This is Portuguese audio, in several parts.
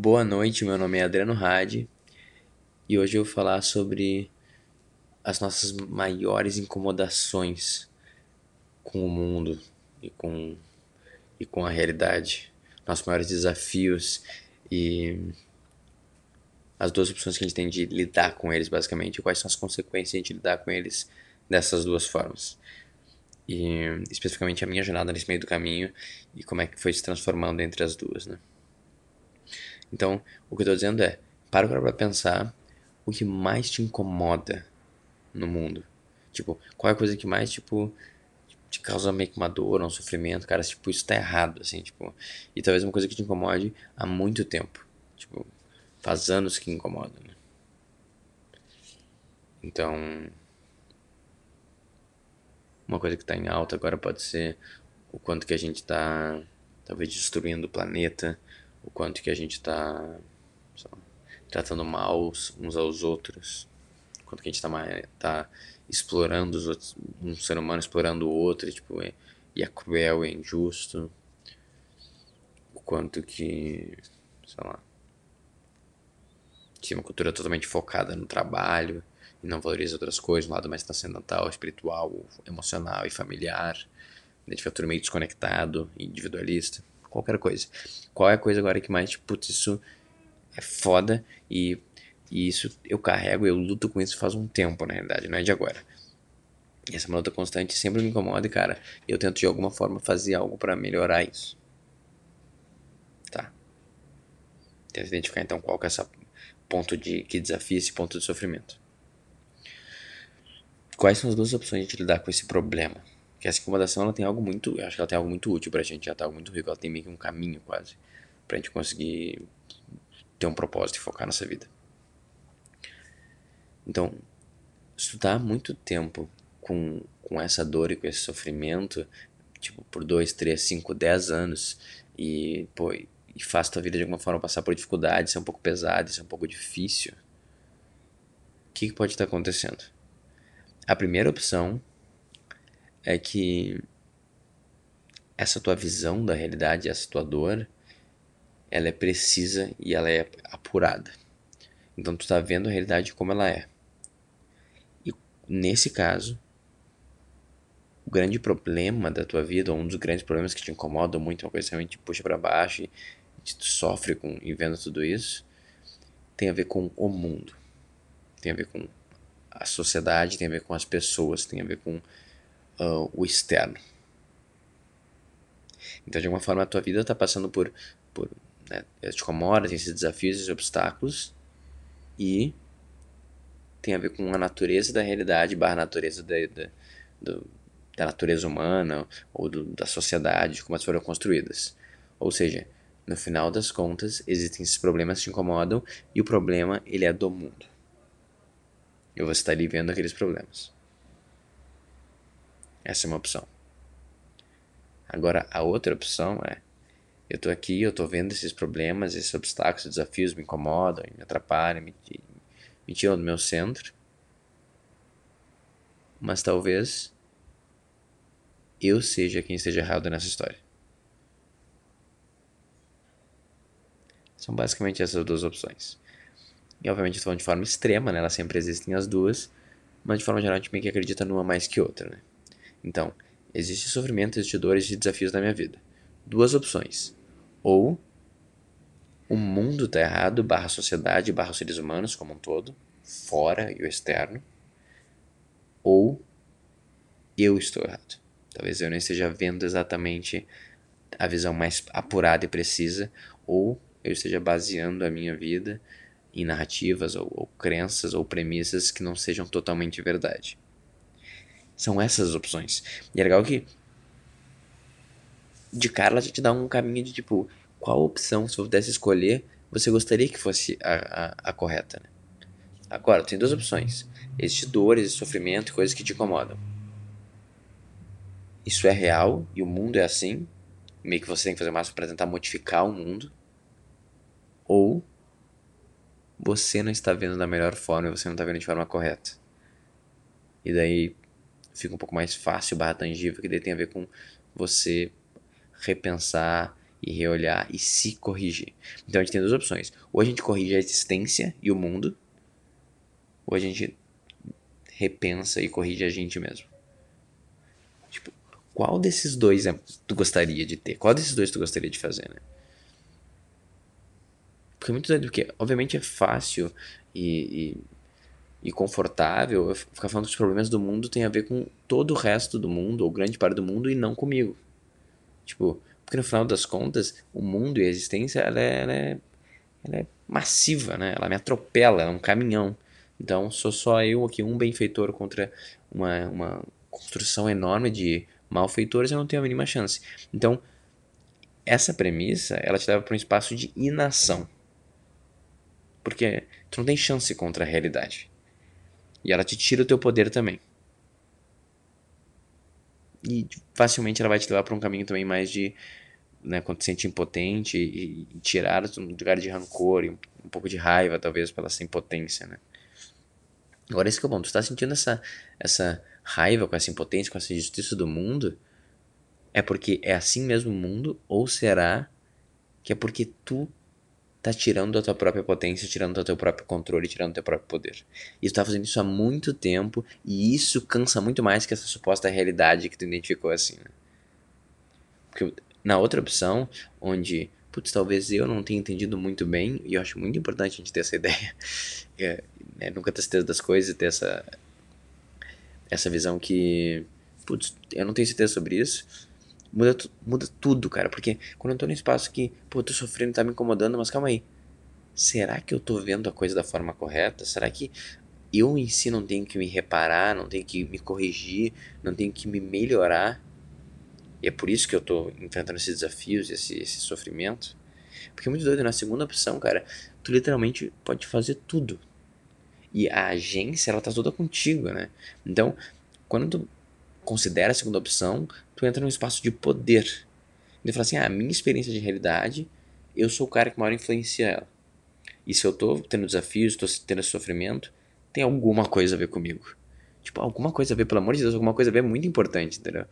Boa noite, meu nome é Adriano Hadi e hoje eu vou falar sobre as nossas maiores incomodações com o mundo e com, e com a realidade, nossos maiores desafios e as duas opções que a gente tem de lidar com eles, basicamente, e quais são as consequências de lidar com eles dessas duas formas. E especificamente a minha jornada nesse meio do caminho e como é que foi se transformando entre as duas, né? Então, o que eu tô dizendo é, para para pensar o que mais te incomoda no mundo. Tipo, qual é a coisa que mais, tipo, te causa meio que uma dor, um sofrimento, cara, tipo, isso tá errado, assim, tipo, e talvez uma coisa que te incomode há muito tempo, tipo, faz anos que incomoda, né? Então, uma coisa que tá em alta agora pode ser o quanto que a gente tá, talvez, destruindo o planeta, o quanto que a gente está tratando mal uns aos outros, o quanto que a gente está tá explorando os outros, um ser humano explorando o outro, tipo, é, e é cruel, é injusto, o quanto que, sei lá, tinha uma cultura totalmente focada no trabalho e não valoriza outras coisas, um lado mais transcendental, espiritual, emocional e familiar, a gente fica tudo meio desconectado, individualista qualquer coisa. Qual é a coisa agora que mais, tipo, putz, isso é foda e, e isso eu carrego, eu luto com isso faz um tempo, na realidade, não é de agora. E essa é luta constante sempre me incomoda e, cara, eu tento de alguma forma fazer algo para melhorar isso. Tá. Tenta identificar então qual que é esse ponto de que desafia esse ponto de sofrimento. Quais são as duas opções de lidar com esse problema? Que essa incomodação ela tem algo muito, eu acho que ela tem algo muito útil pra gente, ela tá muito rico, ela tem meio que um caminho quase pra gente conseguir ter um propósito e focar nessa vida. Então, estudar muito tempo com, com essa dor e com esse sofrimento, tipo, por 2, 3, 5, 10 anos, e, pô, e faz tua vida de alguma forma passar por dificuldades, ser um pouco pesado, ser um pouco difícil, o que, que pode estar acontecendo? A primeira opção é que essa tua visão da realidade, essa tua dor, ela é precisa e ela é apurada. Então tu está vendo a realidade como ela é. E nesse caso, o grande problema da tua vida, ou um dos grandes problemas que te incomodam muito, uma coisa que realmente te puxa para baixo e, tu sofre com e vendo tudo isso, tem a ver com o mundo. Tem a ver com a sociedade, tem a ver com as pessoas, tem a ver com uh, o externo. Então, de alguma forma, a tua vida está passando por, por né, te incomoda, tem esses desafios, esses obstáculos, e tem a ver com a natureza da realidade barra natureza da, da, do, da natureza humana ou do, da sociedade, como elas foram construídas. Ou seja, no final das contas, existem esses problemas que te incomodam e o problema ele é do mundo. E você está ali vendo aqueles problemas. Essa é uma opção. Agora, a outra opção é: eu estou aqui, eu estou vendo esses problemas, esses obstáculos, esses desafios me incomodam, me atrapalham, me, me tiram do meu centro. Mas talvez eu seja quem esteja errado nessa história. São basicamente essas duas opções. E obviamente estou falando de forma extrema, né? Elas sempre existem as duas, mas de forma geral a gente meio que acredita numa mais que outra, né? Então, existe sofrimento, existe dores e desafios na minha vida. Duas opções. Ou o mundo está errado, barra sociedade, barra seres humanos como um todo, fora e o externo. Ou eu estou errado. Talvez eu não esteja vendo exatamente a visão mais apurada e precisa, ou eu esteja baseando a minha vida em narrativas ou, ou crenças ou premissas que não sejam totalmente verdade. São essas as opções. E é legal que de cara ela já te dá um caminho de tipo, qual opção, se eu pudesse escolher, você gostaria que fosse a, a, a correta, né? Agora, tem duas opções. Existe dor, existe sofrimento, coisas que te incomodam. Isso é real e o mundo é assim. Meio que você tem que fazer mais para tentar modificar o mundo. Ou você não está vendo da melhor forma e você não está vendo de forma correta. E daí fica um pouco mais fácil, barra tangível, que daí tem a ver com você repensar e reolhar e se corrigir. Então a gente tem duas opções. Ou a gente corrige a existência e o mundo, ou a gente repensa e corrige a gente mesmo. Tipo, qual desses dois é, tu gostaria de ter? Qual desses dois tu gostaria de fazer, né? Porque é muito doido, porque obviamente é fácil e, e, e confortável ficar falando que os problemas do mundo tem a ver com todo o resto do mundo, ou grande parte do mundo, e não comigo. Tipo, porque no final das contas, o mundo e a existência, ela é, ela é, ela é massiva, né? Ela me atropela, é um caminhão. Então, sou só eu aqui, um benfeitor contra uma, uma construção enorme de malfeitores, eu não tenho a mínima chance. Então, essa premissa, ela te leva para um espaço de inação. Porque tu não tem chance contra a realidade. E ela te tira o teu poder também. E facilmente ela vai te levar para um caminho também mais de né, quando te sente impotente e, e tirar um lugar de rancor e um, um, pouco de raiva, talvez, pela essa impotência, né? Agora, isso que é bom, tu está sentindo essa, essa raiva com essa impotência, com essa injustiça do mundo, é porque é assim mesmo o mundo, ou será que é porque tu tá tirando da tua própria potência, tirando do teu próprio controle, tirando do teu próprio poder. E tu tá fazendo isso há muito tempo, e isso cansa muito mais que essa suposta realidade que tu identificou assim, né? Porque na outra opção, onde, putz, talvez eu não tenha entendido muito bem, e eu acho muito importante a gente ter essa ideia, é, é, nunca ter certeza das coisas e ter essa, essa visão que, putz, eu não tenho certeza sobre isso, muda, muda tudo, cara, porque quando eu tô num espaço que, pô, eu tô sofrendo, tá me incomodando, mas calma aí, será que eu tô vendo a coisa da forma correta? Será que eu em si não tenho que me reparar, não tenho que me corrigir, não tenho que me melhorar? E é por isso que eu tô enfrentando esses desafios, esse, esse sofrimento. Porque é muito doido, na segunda opção, cara, tu literalmente pode fazer tudo. E a agência, ela tá toda contigo, né? Então, quando tu considera a segunda opção, tu entra num espaço de poder. E tu fala assim, ah, a minha experiência de realidade, eu sou o cara que maior influencia ela. E se eu tô tendo desafios, tô tendo sofrimento, tem alguma coisa a ver comigo. Tipo, alguma coisa a ver, pelo amor de Deus, alguma coisa a ver é muito importante, entendeu?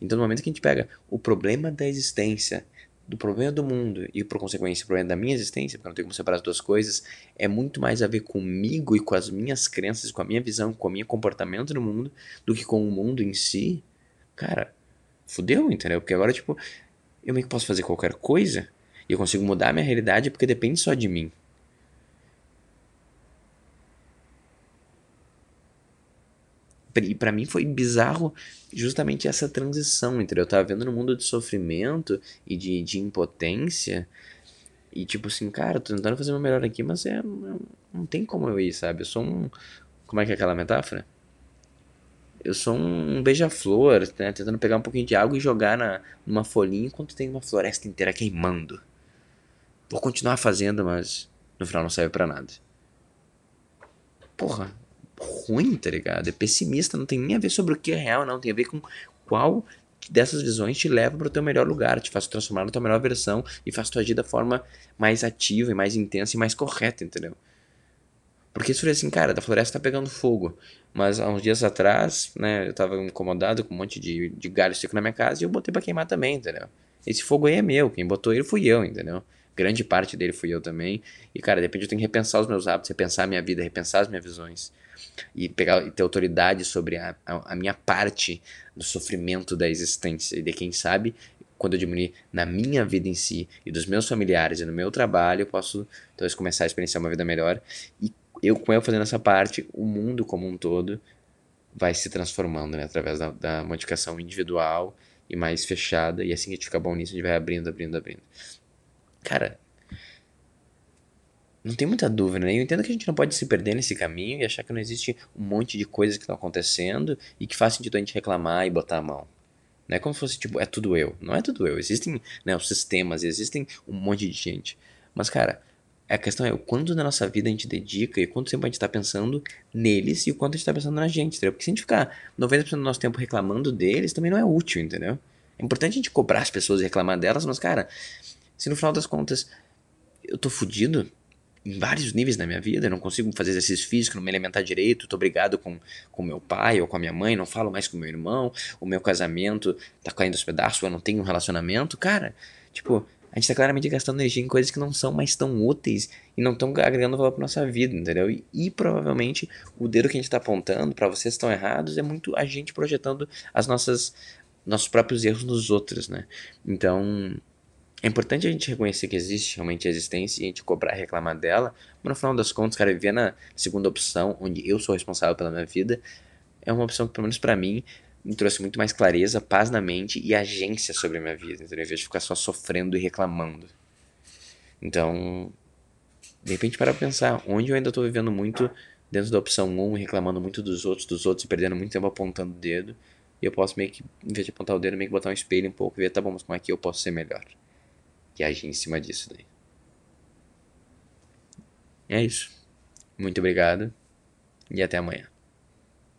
Então, no momento que a gente pega o problema da existência, do problema do mundo e, por consequência, o problema da minha existência, porque eu não tenho como separar as duas coisas, é muito mais a ver comigo e com as minhas crenças, com a minha visão, com o meu comportamento no mundo, do que com o mundo em si. Cara, fudeu, entendeu? Porque agora, tipo, eu meio que posso fazer qualquer coisa e eu consigo mudar a minha realidade porque depende só de mim. E para mim foi bizarro justamente essa transição, entendeu? Eu tava vendo no mundo de sofrimento e de, de impotência. E tipo assim, cara, tô tentando fazer o melhor aqui, mas é, não tem como eu ir, sabe? Eu sou um. Como é que é aquela metáfora? Eu sou um beija-flor, né? Tentando pegar um pouquinho de água e jogar na, numa folhinha enquanto tem uma floresta inteira queimando. Vou continuar fazendo, mas no final não serve para nada. Porra, ruim, tá ligado? É pessimista, não tem nem a ver sobre o que é real, não. Tem a ver com qual dessas visões te leva para o teu melhor lugar, te faz transformar na tua melhor versão e faz tu agir da forma mais ativa e mais intensa e mais correta, entendeu? Porque isso foi assim, cara, da floresta tá pegando fogo. Mas há uns dias atrás, né, eu tava incomodado com um monte de, de galho seco na minha casa e eu botei pra queimar também, entendeu? Esse fogo aí é meu, quem botou ele fui eu, entendeu? Grande parte dele fui eu também. E, cara, de repente eu tenho que repensar os meus hábitos, repensar a minha vida, repensar as minhas visões. E pegar e ter autoridade sobre a, a, a, minha parte do sofrimento da existência. E de quem sabe quando eu diminuir na minha vida em si e dos meus familiares e no meu trabalho eu posso talvez começar a experienciar uma vida melhor. E eu com eu fazendo essa parte o mundo como um todo vai se transformando né, através da, da modificação individual e mais fechada. E assim que a gente fica bom nisso a gente vai abrindo abrindo abrindo cara não tem muita dúvida, né? Eu entendo que a gente não pode se perder nesse caminho e achar que não existe um monte de coisas que estão acontecendo e que faz sentido a gente reclamar e botar a mão. Não é como se fosse, tipo, é tudo eu. Não é tudo eu. Existem né, os sistemas, existem um monte de gente. Mas, cara, a questão é o quanto da nossa vida a gente dedica e quanto tempo a gente está pensando neles e o quanto a gente está pensando na gente, entendeu? Porque se a gente ficar 90% do nosso tempo reclamando deles, também não é útil, entendeu? É importante a gente cobrar as pessoas e reclamar delas, mas, cara, se no final das contas eu tô fudido, em vários níveis na minha vida, eu não consigo fazer exercício físico, não me alimentar direito, tô brigado com, com meu pai ou com a minha mãe, não falo mais com meu irmão, o meu casamento tá caindo aos pedaços, eu não tenho um relacionamento, cara, tipo, a gente tá claramente gastando energia em coisas que não são mais tão úteis e não estão agregando valor pra nossa vida, entendeu? E, e provavelmente o dedo que a gente tá apontando para vocês estão errados é muito a gente projetando as nossas nossos próprios erros nos outros, né? Então, é importante a gente reconhecer que existe realmente a existência e a gente cobrar e reclamar dela, mas no final das contas, cara, viver na segunda opção, onde eu sou responsável pela minha vida, é uma opção que, pelo menos para mim, me trouxe muito mais clareza, paz na mente e agência sobre a minha vida, entendeu? Em vez de ficar só sofrendo e reclamando. Então, de repente, para pensar onde eu ainda estou vivendo muito dentro da opção 1, reclamando muito dos outros, dos outros perdendo muito tempo apontando o dedo. E eu posso meio que, em vez de apontar o dedo, meio que botar um espelho um pouco e ver, tá bom, mas como é que eu posso ser melhor? E agir em cima disso daí. É isso. Muito obrigado e até amanhã.